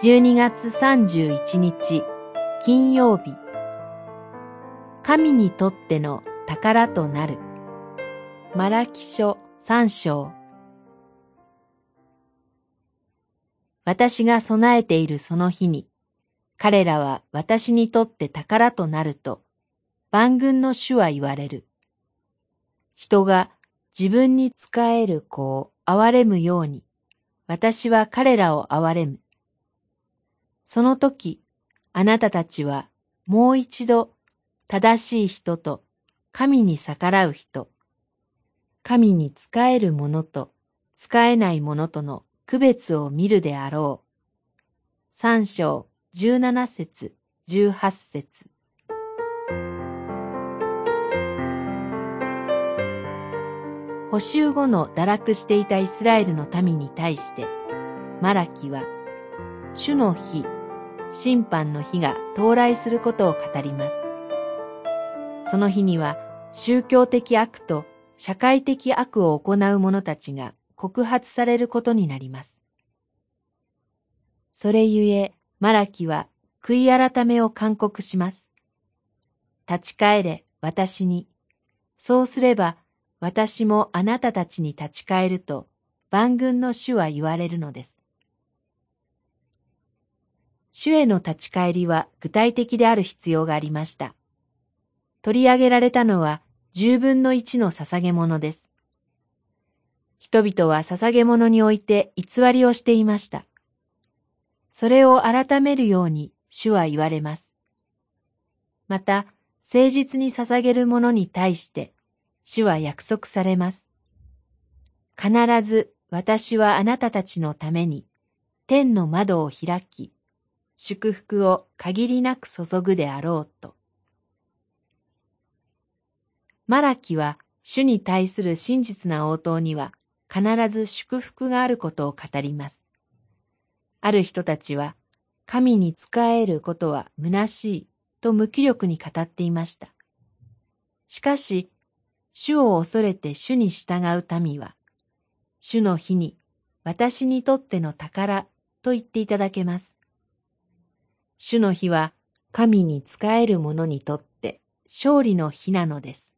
12月31日金曜日神にとっての宝となるマラキ書三章私が備えているその日に彼らは私にとって宝となると万軍の主は言われる。人が自分に仕える子を憐れむように私は彼らを憐れむ。その時、あなたたちはもう一度正しい人と神に逆らう人、神に仕える者と仕えない者との区別を見るであろう。三章十七節十八節補修後の堕落していたイスラエルの民に対して、マラキは、主の日、審判の日が到来することを語ります。その日には、宗教的悪と社会的悪を行う者たちが告発されることになります。それゆえ、マラキは悔い改めを勧告します。立ち返れ、私に。そうすれば、私もあなたたちに立ち返ると万軍の主は言われるのです。主への立ち返りは具体的である必要がありました。取り上げられたのは十分の一の捧げ物です。人々は捧げ物において偽りをしていました。それを改めるように主は言われます。また、誠実に捧げる者に対して主は約束されます。必ず私はあなたたちのために天の窓を開き、祝福を限りなく注ぐであろうと。マラキは主に対する真実な応答には必ず祝福があることを語ります。ある人たちは神に仕えることは虚しいと無気力に語っていました。しかし、主を恐れて主に従う民は、主の日に私にとっての宝と言っていただけます。主の日は神に仕える者にとって勝利の日なのです。